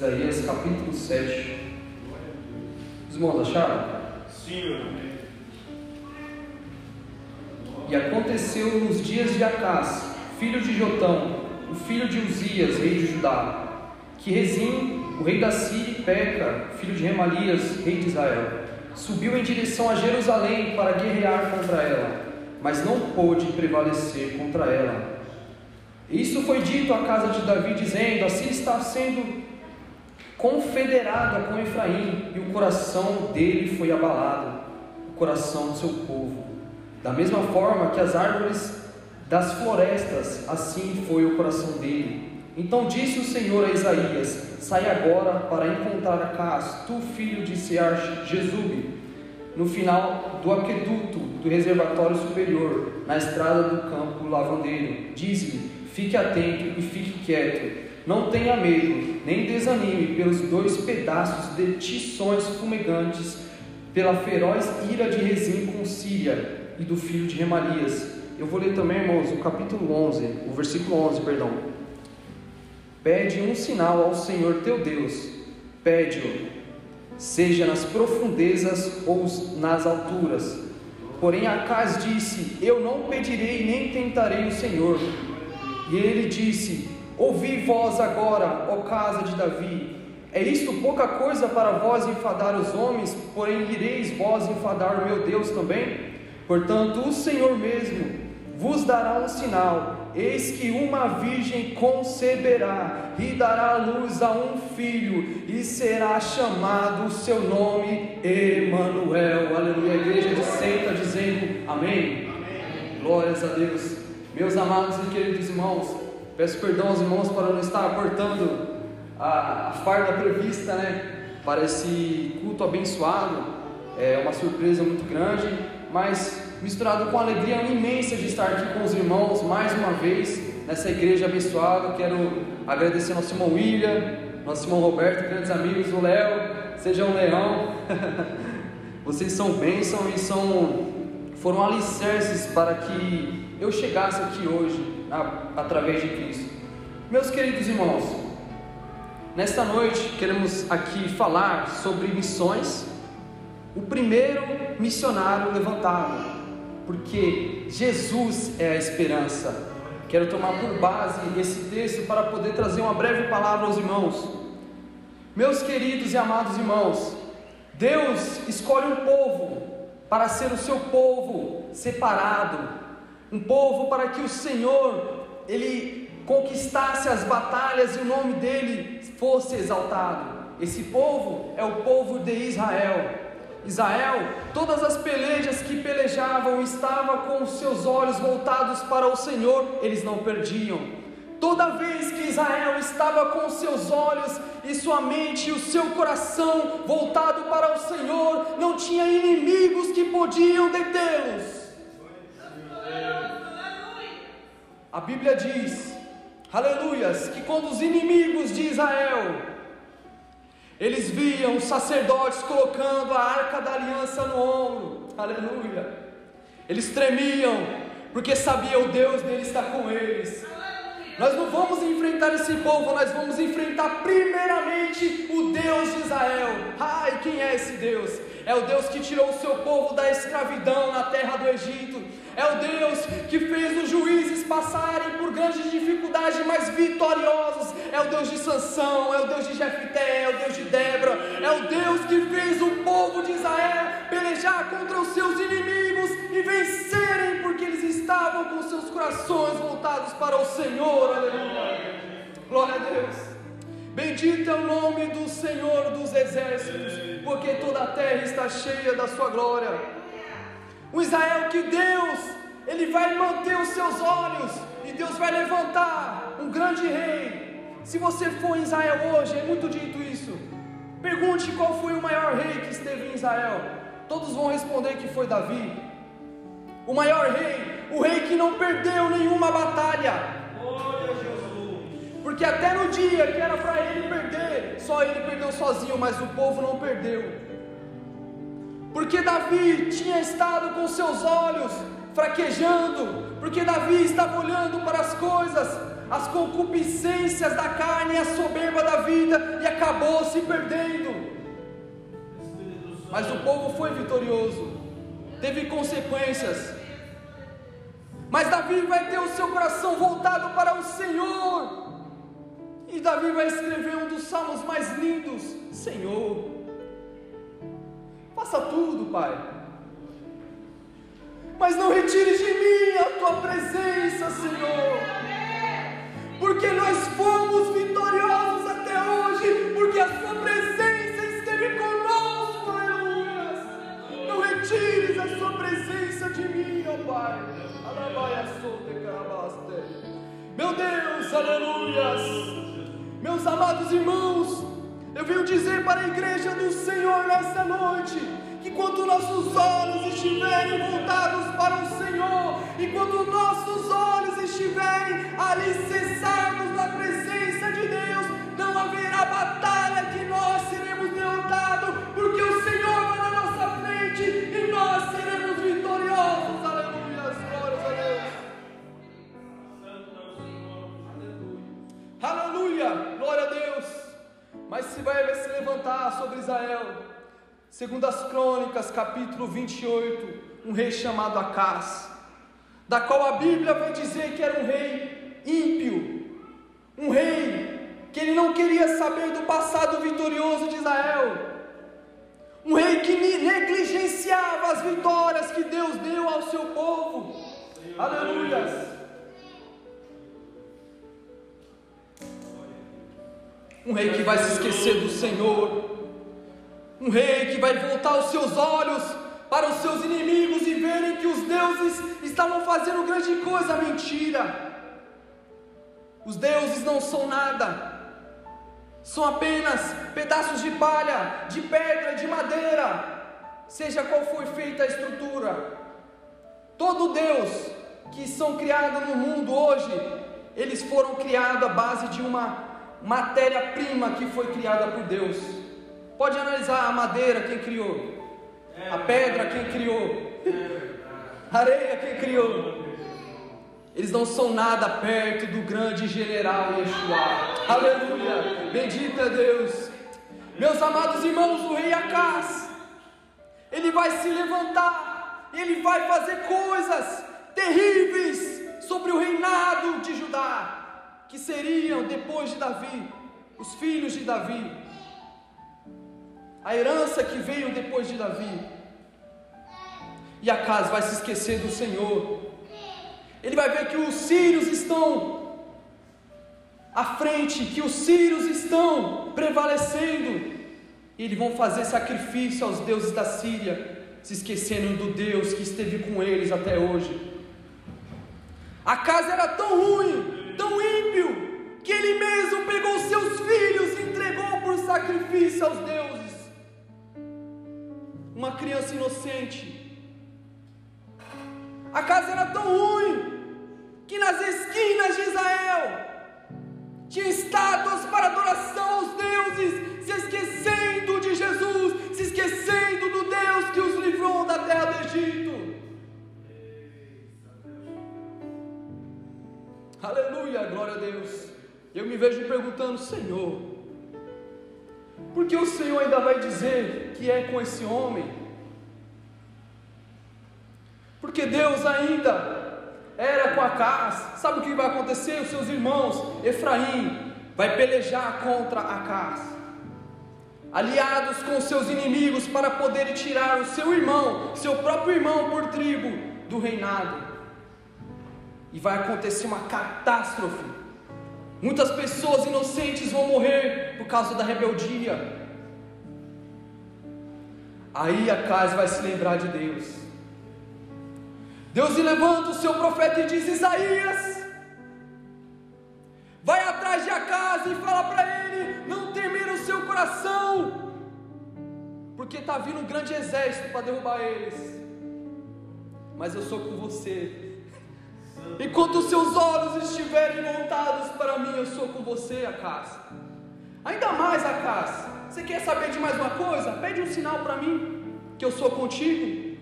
Isaías capítulo 7. Os irmãos acharam? Sim, E aconteceu nos dias de Acás, filho de Jotão, o filho de Uzias, rei de Judá, que Rezim, o rei da Síria, e Peca, filho de Remalias, rei de Israel, subiu em direção a Jerusalém para guerrear contra ela, mas não pôde prevalecer contra ela. Isso foi dito à casa de Davi, dizendo: Assim está sendo confederada com Efraim, e o coração dele foi abalado, o coração do seu povo. Da mesma forma que as árvores das florestas, assim foi o coração dele. Então disse o Senhor a Isaías: Sai agora para encontrar Acas, tu filho de Sear Jesube, no final do aqueduto do reservatório superior, na estrada do campo lavandeiro. Diz-lhe: Fique atento e fique quieto. Não tenha medo, nem desanime pelos dois pedaços de tições fumegantes, pela feroz ira de Rezim com Síria e do filho de Remalias. Eu vou ler também, irmãos, o capítulo 11, o versículo 11, perdão. Pede um sinal ao Senhor teu Deus, pede-o, seja nas profundezas ou nas alturas. Porém, Acas disse: Eu não pedirei nem tentarei o Senhor. E ele disse: Ouvi vós agora, ó casa de Davi. É isto pouca coisa para vós enfadar os homens, porém ireis vós enfadar o meu Deus também? Portanto, o Senhor mesmo vos dará um sinal: eis que uma virgem conceberá e dará luz a um filho, e será chamado o seu nome Emanuel. Aleluia. A igreja senta dizendo amém. amém. Glórias a Deus. Meus amados e queridos irmãos, peço perdão aos irmãos para não estar cortando a, a farda prevista, né? Para esse culto abençoado. É uma surpresa muito grande mas misturado com a alegria imensa de estar aqui com os irmãos mais uma vez nessa igreja abençoada. Quero agradecer nosso irmão William, nosso irmão Roberto, grandes amigos, o Léo, seja um leão. Vocês são bênção e são foram alicerces para que eu chegasse aqui hoje através de Cristo. Meus queridos irmãos, nesta noite queremos aqui falar sobre missões o primeiro missionário levantado, porque Jesus é a esperança. Quero tomar por base esse texto para poder trazer uma breve palavra aos irmãos. Meus queridos e amados irmãos, Deus escolhe um povo para ser o seu povo separado, um povo para que o Senhor ele conquistasse as batalhas e o nome dele fosse exaltado. Esse povo é o povo de Israel. Israel, todas as pelejas que pelejavam estavam com os seus olhos voltados para o Senhor, eles não perdiam. Toda vez que Israel estava com seus olhos e sua mente e o seu coração voltado para o Senhor, não tinha inimigos que podiam detê-los. A Bíblia diz, aleluias, que quando os inimigos de Israel eles viam os sacerdotes colocando a arca da aliança no ombro, aleluia. Eles tremiam, porque sabiam o Deus deles está com eles. Nós não vamos enfrentar esse povo, nós vamos enfrentar primeiramente o Deus de Israel. Ai, quem é esse Deus? É o Deus que tirou o seu povo da escravidão na terra do Egito. É o Deus que fez os juízes passarem por grandes dificuldades, mas vitoriosos. É o Deus de Sansão, é o Deus de Jefité, é o Deus de Débora. É o Deus que fez o povo de Israel pelejar contra os seus inimigos e vencerem, porque eles estavam com seus corações voltados para o Senhor. Aleluia. Glória a Deus. Bendito é o nome do Senhor dos exércitos, porque toda a terra está cheia da sua glória. O Israel que Deus, ele vai manter os seus olhos e Deus vai levantar um grande rei. Se você for em Israel hoje, é muito dito isso. Pergunte qual foi o maior rei que esteve em Israel. Todos vão responder que foi Davi. O maior rei, o rei que não perdeu nenhuma batalha, porque até no dia que era para ele perder, só ele perdeu sozinho, mas o povo não perdeu. Porque Davi tinha estado com seus olhos fraquejando, porque Davi estava olhando para as coisas as concupiscências da carne e a soberba da vida e acabou se perdendo. Mas o povo foi vitorioso, teve consequências. Mas Davi vai ter o seu coração voltado para o Senhor. E Davi vai escrever um dos salmos mais lindos: Senhor, faça tudo, Pai. Mas não retire de mim a tua presença, Senhor. Porque nós fomos vitoriosos até hoje, porque a sua presença esteve conosco, aleluia. Não retires a sua presença de mim, ó Pai. Meu Deus, aleluias. Meus amados irmãos, eu venho dizer para a igreja do Senhor nesta noite que quando nossos olhos estiverem voltados para o Senhor, e quando nossos olhos estiverem alicerçados na presença de Deus, não haverá batalha que nós seremos derrotados, porque o Senhor glória a Deus. Mas se vai se levantar sobre Israel Segundo as Crônicas, capítulo 28, um rei chamado Acás, da qual a Bíblia vai dizer que era um rei ímpio, um rei que ele não queria saber do passado vitorioso de Israel, um rei que negligenciava as vitórias que Deus deu ao seu povo. Senhor, Aleluias. Um rei que vai se esquecer do Senhor, um rei que vai voltar os seus olhos para os seus inimigos e verem que os deuses estavam fazendo grande coisa. Mentira! Os deuses não são nada, são apenas pedaços de palha, de pedra, de madeira, seja qual for feita a estrutura. Todo Deus que são criados no mundo hoje, eles foram criados à base de uma matéria-prima que foi criada por Deus. Pode analisar a madeira, quem criou? A pedra, quem criou? A areia, quem criou? Eles não são nada perto do grande general Yeshua. Aleluia! Bendito é Deus. Meus amados irmãos, o rei Acas, ele vai se levantar, ele vai fazer coisas terríveis sobre o reinado de Judá, que seriam depois de Davi, os filhos de Davi a herança que veio depois de Davi. E Acas vai se esquecer do Senhor. Ele vai ver que os sírios estão à frente, que os sírios estão prevalecendo. E eles vão fazer sacrifício aos deuses da Síria, se esquecendo do Deus que esteve com eles até hoje. A casa era tão ruim, tão ímpio, que ele mesmo pegou seus filhos e entregou por sacrifício aos deuses uma criança inocente. A casa era tão ruim que nas esquinas de Israel tinha estátuas para adoração aos deuses, se esquecendo de Jesus, se esquecendo do Deus que os livrou da terra do Egito. Aleluia, glória a Deus. Eu me vejo perguntando, Senhor, porque o Senhor ainda vai dizer que é com esse homem? Porque Deus ainda era com Acas. Sabe o que vai acontecer? Os seus irmãos, Efraim, vai pelejar contra Acas. Aliados com seus inimigos para poder tirar o seu irmão, seu próprio irmão por tribo do reinado. E vai acontecer uma catástrofe Muitas pessoas inocentes vão morrer por causa da rebeldia. Aí a casa vai se lembrar de Deus. Deus levanta o seu profeta e diz: Isaías, vai atrás de Acas e fala para ele não temer o seu coração, porque está vindo um grande exército para derrubar eles. Mas eu sou com você, Enquanto os seus olhos estiverem voltados para mim, eu sou com você, Acas. Ainda mais, Acas. Você quer saber de mais uma coisa? Pede um sinal para mim, que eu sou contigo.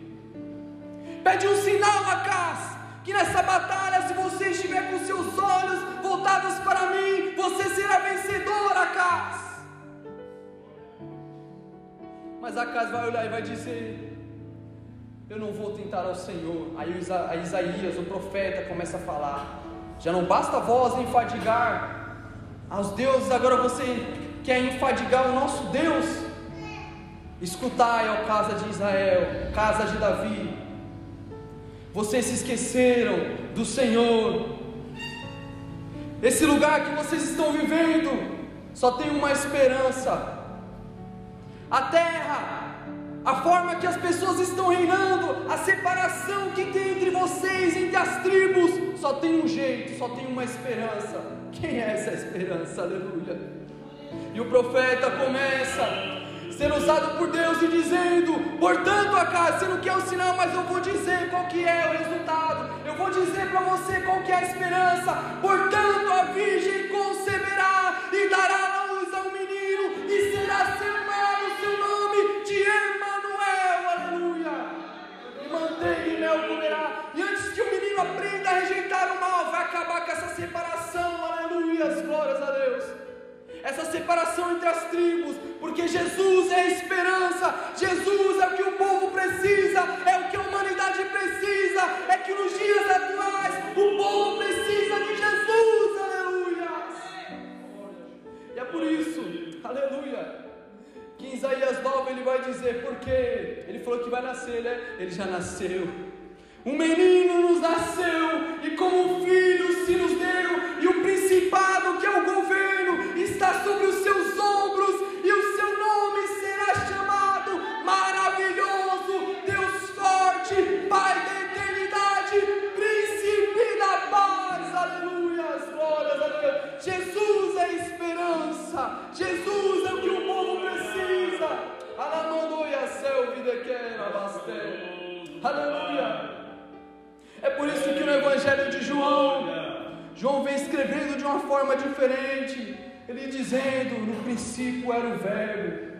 Pede um sinal, Acas, Que nessa batalha, se você estiver com seus olhos voltados para mim, você será vencedor, Acas. Mas Acas vai olhar e vai dizer: Eu não vou tentar ao Senhor. Aí Isaías, o profeta, começa a falar: Já não basta vós enfadigar aos deuses, agora você quer enfadigar o nosso Deus. Escutai, ó casa de Israel, casa de Davi. Vocês se esqueceram do Senhor. Esse lugar que vocês estão vivendo só tem uma esperança a terra, a forma que as pessoas estão reinando, a separação que tem entre vocês, entre as tribos, só tem um jeito, só tem uma esperança. Quem é essa esperança? Aleluia. E o profeta começa sendo usado por Deus e dizendo: Portanto, Acas, você não quer o sinal, mas eu vou dizer qual que é o resultado. Eu vou dizer para você qual que é a esperança. Essa separação entre as tribos, porque Jesus é a esperança, Jesus é o que o povo precisa, é o que a humanidade precisa, é que nos dias atuais o povo precisa de Jesus, aleluia. E é por isso, aleluia, que em Isaías 9 ele vai dizer, porque ele falou que vai nascer, né? Ele já nasceu. Um menino nos nasceu, e como filho se nos deu, Jesus é o que o povo precisa. Alamandoia, céu, vida quer, Aleluia. É por isso que no Evangelho de João, João vem escrevendo de uma forma diferente. Ele dizendo: No princípio era o Verbo,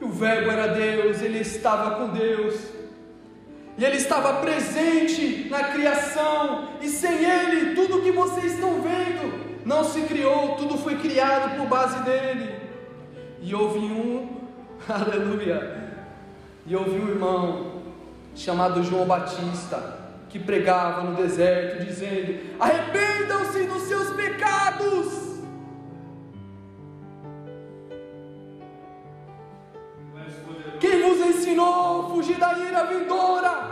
e o Verbo era Deus, ele estava com Deus, e ele estava presente na criação, e sem ele, tudo que vocês estão vendo não se criou, tudo foi criado por base dele. E houve um, aleluia, e houve um irmão chamado João Batista que pregava no deserto, dizendo: Arrependam-se dos seus pecados. Quem vos ensinou a fugir da ira vindoura?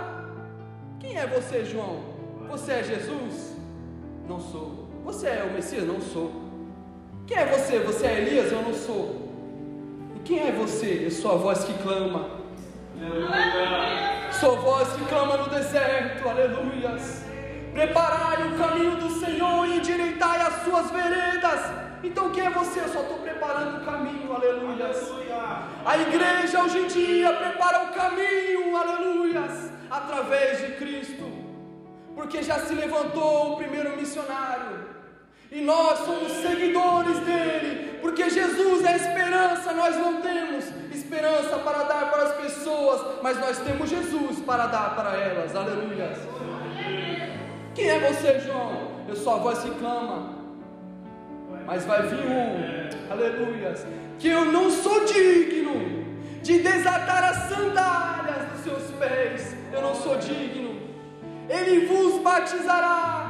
Quem é você, João? Você é Jesus? Não sou. Você é o Messias? Não sou. Quem é você? Você é Elias? Eu não sou. E quem é você? Eu sou a voz que clama. Aleluia. Sua voz que clama no deserto, aleluias. Preparai o caminho do Senhor e endireitai as suas veredas. Então quem é você? Eu só estou preparando o caminho, aleluias. A igreja hoje em dia prepara o caminho, aleluias, através de Cristo. Porque já se levantou o primeiro missionário. E nós somos seguidores dele, porque Jesus é esperança, nós não temos esperança para dar para as pessoas, mas nós temos Jesus para dar para elas. Aleluia. Quem é você, João? Eu sou a voz que clama. Mas vai vir um, aleluia, que eu não sou digno de desatar as sandálias dos seus pés. Eu não sou digno. Ele vos batizará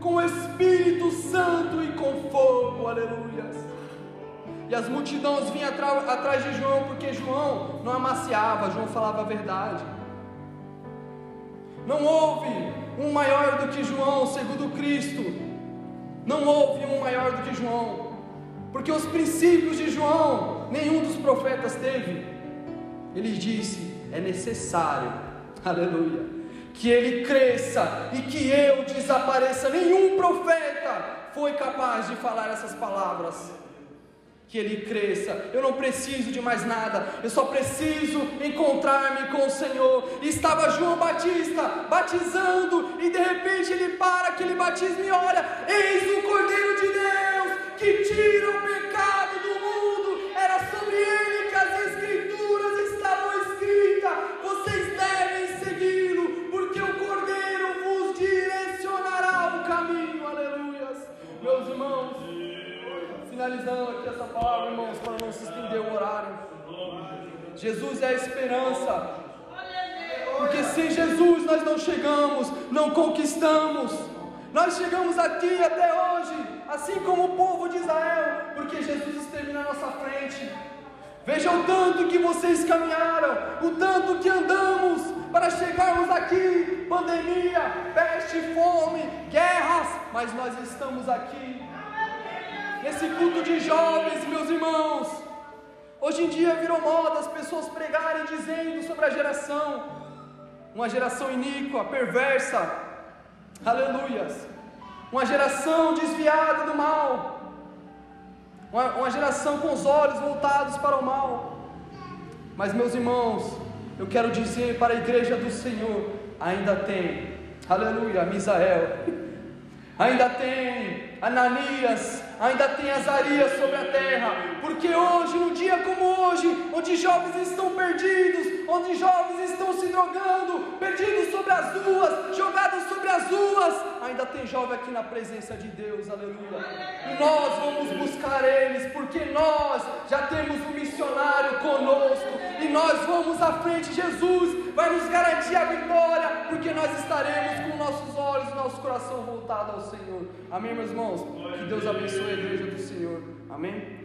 com o Espírito Santo e com fogo, aleluia. E as multidões vinham atrás de João, porque João não amaciava, João falava a verdade. Não houve um maior do que João, segundo Cristo. Não houve um maior do que João, porque os princípios de João nenhum dos profetas teve. Ele disse: é necessário, aleluia, que ele cresça e que eu desapareça. Nenhum profeta foi capaz de falar essas palavras que ele cresça. Eu não preciso de mais nada, eu só preciso encontrar-me com o Senhor. E estava João Batista batizando, e de repente ele para aquele batismo e olha: Eis o Cordeiro de Deus que tira o pecado Jesus é a esperança. Porque sem Jesus nós não chegamos, não conquistamos. Nós chegamos aqui até hoje, assim como o povo de Israel, porque Jesus esteve na nossa frente. Veja o tanto que vocês caminharam, o tanto que andamos para chegarmos aqui. Pandemia, peste, fome, guerras, mas nós estamos aqui. Nesse culto de jovens, meus irmãos. Hoje em dia virou moda as pessoas pregarem dizendo sobre a geração, uma geração iníqua, perversa, aleluias, uma geração desviada do mal, uma, uma geração com os olhos voltados para o mal. Mas, meus irmãos, eu quero dizer para a igreja do Senhor: ainda tem, aleluia, Misael, ainda tem Ananias, ainda tem Azarias sobre a terra, porque hoje, num dia como hoje, onde jovens estão perdidos, onde jovens estão se drogando, perdidos sobre as ruas, jogados sobre as ruas, ainda tem jovem aqui na presença de Deus, aleluia. E nós vamos buscar eles, porque nós já temos um missionário conosco, e nós vamos à frente, Jesus vai nos garantir a vitória, porque nós estaremos com nossos olhos nosso coração voltado ao Senhor. Amém, meus irmãos? Que Deus abençoe a igreja do Senhor. Amém?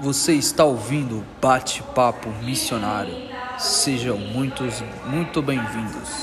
Você está ouvindo o Bate-Papo Missionário. Sejam muitos, muito bem-vindos.